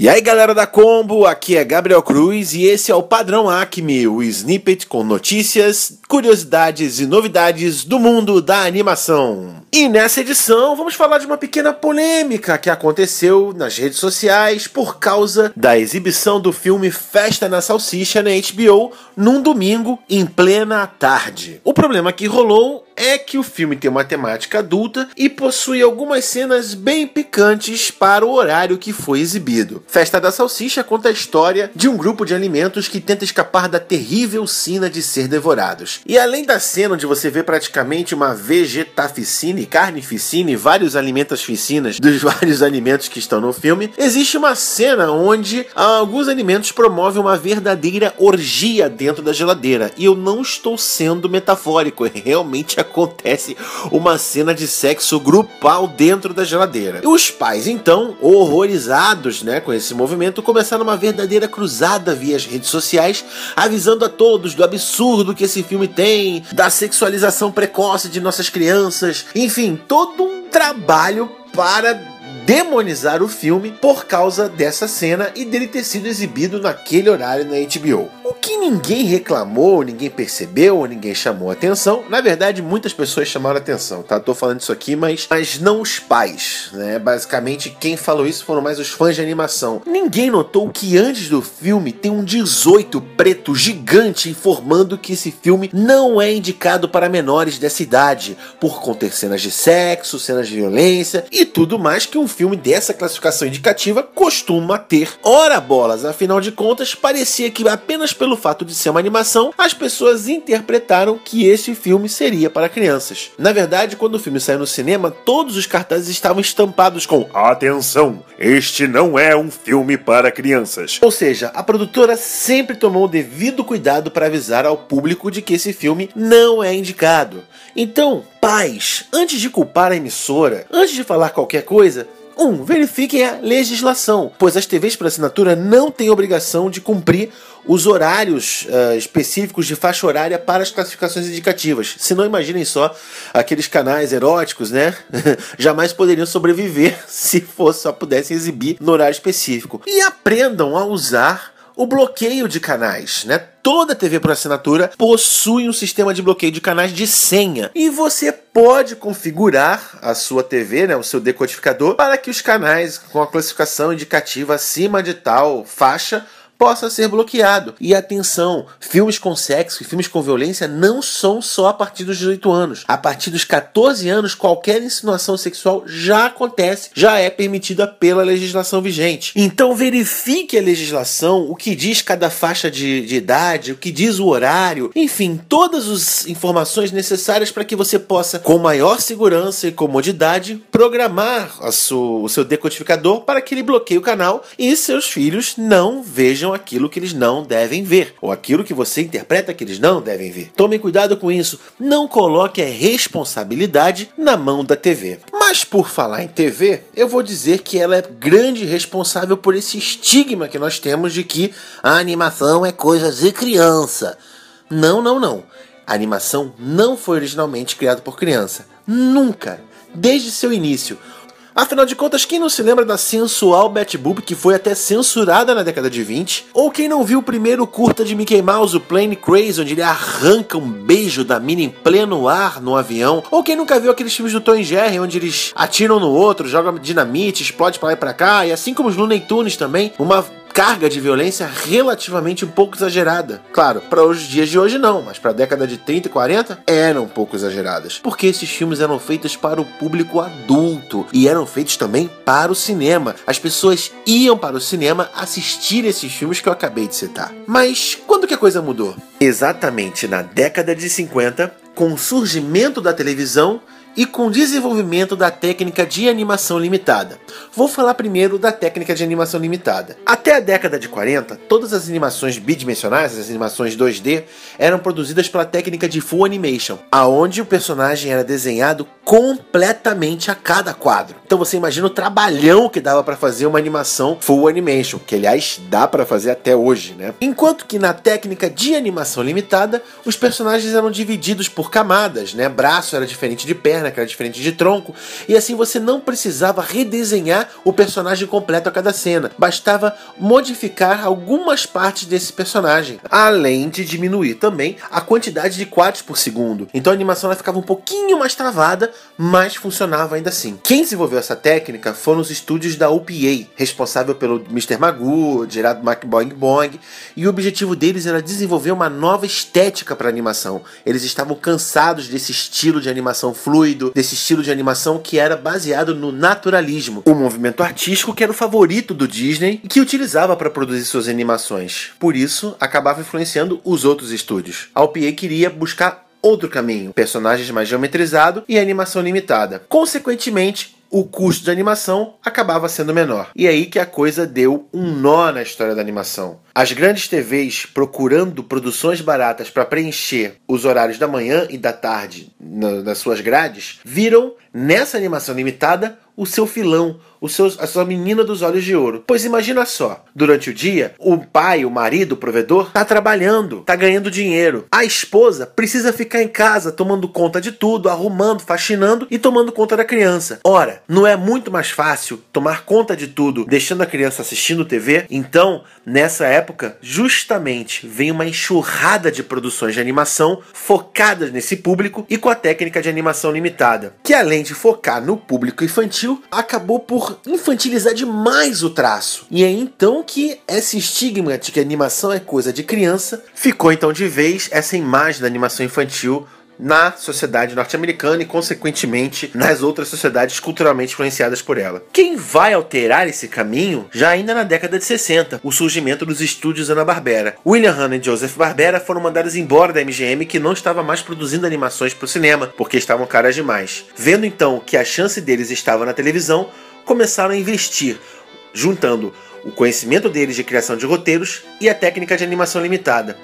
E aí galera da Combo, aqui é Gabriel Cruz e esse é o Padrão Acme, o snippet com notícias, curiosidades e novidades do mundo da animação. E nessa edição vamos falar de uma pequena polêmica que aconteceu nas redes sociais por causa da exibição do filme Festa na Salsicha na HBO num domingo em plena tarde. O problema que rolou é que o filme tem uma temática adulta e possui algumas cenas bem picantes para o horário que foi exibido. Festa da Salsicha conta a história de um grupo de alimentos que tenta escapar da terrível sina de ser devorados. E além da cena onde você vê praticamente uma vegetaficina, carnificina e vários alimentos ficinas dos vários alimentos que estão no filme, existe uma cena onde alguns alimentos promovem uma verdadeira orgia dentro da geladeira. E eu não estou sendo metafórico, realmente acontece uma cena de sexo grupal dentro da geladeira. E os pais, então, horrorizados né, com esse movimento, começaram uma verdadeira cruzada via as redes sociais, avisando a todos do absurdo que esse filme tem, da sexualização precoce de nossas crianças, todo um trabalho para demonizar o filme por causa dessa cena e dele ter sido exibido naquele horário na HBO. O que ninguém reclamou, ninguém percebeu, ninguém chamou atenção. Na verdade, muitas pessoas chamaram atenção, tá? Tô falando isso aqui, mas, mas não os pais, né? Basicamente, quem falou isso foram mais os fãs de animação. Ninguém notou que antes do filme tem um 18 preto gigante informando que esse filme não é indicado para menores dessa idade, por conter cenas de sexo, cenas de violência e tudo mais que um filme dessa classificação indicativa costuma ter. Ora bolas, afinal de contas, parecia que apenas pelo fato de ser uma animação, as pessoas interpretaram que esse filme seria para crianças. Na verdade, quando o filme saiu no cinema, todos os cartazes estavam estampados com Atenção, este não é um filme para crianças. Ou seja, a produtora sempre tomou o devido cuidado para avisar ao público de que esse filme não é indicado. Então, pais, antes de culpar a emissora, antes de falar qualquer coisa, 1. Um, verifiquem a legislação, pois as TVs por assinatura não têm obrigação de cumprir os horários uh, específicos de faixa horária para as classificações indicativas. Se não, imaginem só aqueles canais eróticos, né? Jamais poderiam sobreviver se fosse só pudessem exibir no horário específico. E aprendam a usar o bloqueio de canais, né? Toda TV por assinatura possui um sistema de bloqueio de canais de senha e você pode configurar a sua TV, né, o seu decodificador, para que os canais com a classificação indicativa acima de tal faixa possa ser bloqueado. E atenção, filmes com sexo e filmes com violência não são só a partir dos 18 anos. A partir dos 14 anos, qualquer insinuação sexual já acontece, já é permitida pela legislação vigente. Então verifique a legislação, o que diz cada faixa de, de idade, o que diz o horário, enfim, todas as informações necessárias para que você possa, com maior segurança e comodidade, programar sua, o seu decodificador para que ele bloqueie o canal e seus filhos não vejam vejam aquilo que eles não devem ver, ou aquilo que você interpreta que eles não devem ver. Tomem cuidado com isso, não coloque a responsabilidade na mão da TV. Mas por falar em TV, eu vou dizer que ela é grande responsável por esse estigma que nós temos de que a animação é coisa de criança. Não, não, não. A animação não foi originalmente criada por criança. Nunca. Desde seu início. Afinal de contas, quem não se lembra da sensual Betty Boop que foi até censurada na década de 20? Ou quem não viu o primeiro curta de Mickey Mouse, o Plane Crazy, onde ele arranca um beijo da mina em pleno ar no avião? Ou quem nunca viu aqueles filmes do Tom Jerry, onde eles atiram no outro, jogam dinamite, explode pra lá e pra cá, e assim como os Looney Tunes também, uma carga de violência relativamente um pouco exagerada. Claro, para os dias de hoje não, mas para a década de 30 e 40 eram um pouco exageradas. Porque esses filmes eram feitos para o público adulto e eram feitos também para o cinema. As pessoas iam para o cinema assistir esses filmes que eu acabei de citar. Mas quando que a coisa mudou? Exatamente na década de 50, com o surgimento da televisão e com o desenvolvimento da técnica de animação limitada. Vou falar primeiro da técnica de animação limitada. Até a década de 40, todas as animações bidimensionais, as animações 2D, eram produzidas pela técnica de full animation, aonde o personagem era desenhado completamente a cada quadro. Então você imagina o trabalhão que dava para fazer uma animação full animation, que aliás dá para fazer até hoje, né? Enquanto que na técnica de animação limitada, os personagens eram divididos por camadas, né? Braço era diferente de perna que era diferente de tronco, e assim você não precisava redesenhar o personagem completo a cada cena, bastava modificar algumas partes desse personagem, além de diminuir também a quantidade de quadros por segundo. Então a animação ela ficava um pouquinho mais travada, mas funcionava ainda assim. Quem desenvolveu essa técnica foram os estúdios da OPA, responsável pelo Mr. Magoo, Gerard McBoing Boing, e o objetivo deles era desenvolver uma nova estética para animação. Eles estavam cansados desse estilo de animação fluido, desse estilo de animação que era baseado no naturalismo, o movimento artístico que era o favorito do Disney e que utilizava para produzir suas animações. Por isso, acabava influenciando os outros estúdios. A OPA queria buscar outro caminho, personagens mais geometrizados e animação limitada. Consequentemente, o custo de animação acabava sendo menor. E aí que a coisa deu um nó na história da animação. As grandes TVs procurando produções baratas para preencher os horários da manhã e da tarde nas suas grades, viram nessa animação limitada o seu filão, o seu, a sua menina dos olhos de ouro. Pois imagina só, durante o dia, o pai, o marido, o provedor, está trabalhando, está ganhando dinheiro. A esposa precisa ficar em casa tomando conta de tudo, arrumando, faxinando e tomando conta da criança. Ora, não é muito mais fácil tomar conta de tudo deixando a criança assistindo TV? Então, nessa época, justamente vem uma enxurrada de produções de animação focadas nesse público e com a técnica de animação limitada, que além de focar no público infantil, acabou por infantilizar demais o traço. E é então que esse estigma de que animação é coisa de criança ficou então de vez essa imagem da animação infantil na sociedade norte-americana e, consequentemente, nas outras sociedades culturalmente influenciadas por ela. Quem vai alterar esse caminho já ainda na década de 60, o surgimento dos estúdios Hanna-Barbera. William Hanna e Joseph Barbera foram mandados embora da MGM que não estava mais produzindo animações para o cinema, porque estavam caras demais. Vendo então que a chance deles estava na televisão, começaram a investir, juntando o conhecimento deles de criação de roteiros e a técnica de animação limitada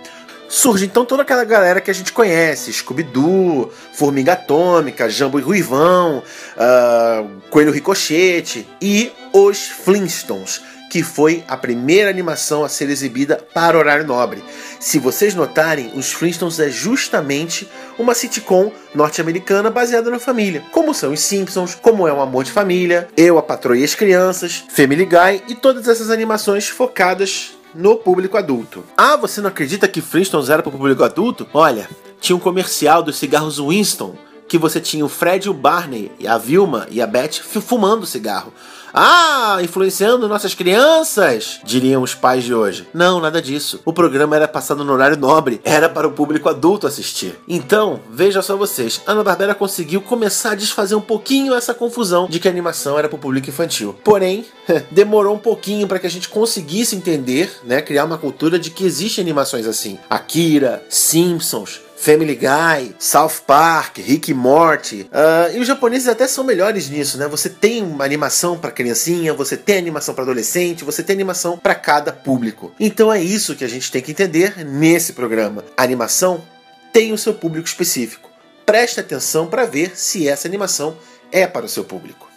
surge então toda aquela galera que a gente conhece: Scooby-Doo, Formiga Atômica, Jambo e Ruivão, uh, Coelho Ricochete e os Flintstones, que foi a primeira animação a ser exibida para horário nobre. Se vocês notarem, os Flintstones é justamente uma sitcom norte-americana baseada na família, como são os Simpsons, como é um Amor de Família, Eu, a Patroa e as Crianças, Family Guy e todas essas animações focadas no público adulto. Ah, você não acredita que Flintstones era para o público adulto? Olha, tinha um comercial dos cigarros Winston que você tinha o Fred, o Barney, a Vilma e a Beth fumando cigarro. Ah, influenciando nossas crianças, diriam os pais de hoje. Não, nada disso. O programa era passado no horário nobre, era para o público adulto assistir. Então, veja só vocês, Ana Barbera conseguiu começar a desfazer um pouquinho essa confusão de que a animação era para o público infantil. Porém, demorou um pouquinho para que a gente conseguisse entender, né, criar uma cultura de que existem animações assim. Akira, Simpsons, Family Guy, South Park, Rick e Morty. Uh, e os japoneses até são melhores nisso, né? Você tem uma animação para criancinha, você tem animação para adolescente, você tem animação para cada público. Então é isso que a gente tem que entender nesse programa. A animação tem o seu público específico. Preste atenção para ver se essa animação é para o seu público.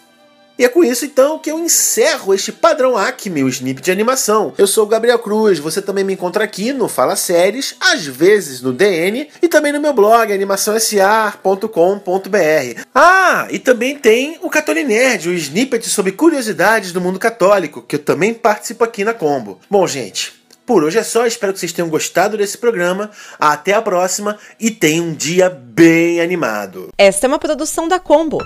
E é com isso então que eu encerro este padrão Acme, o snip de animação. Eu sou o Gabriel Cruz, você também me encontra aqui no Fala Séries, às vezes no DN e também no meu blog animaçãosa.com.br. Ah, e também tem o Catoli Nerd, o snippet sobre curiosidades do mundo católico, que eu também participo aqui na Combo. Bom, gente, por hoje é só, espero que vocês tenham gostado desse programa. Até a próxima e tenham um dia bem animado. Esta é uma produção da Combo.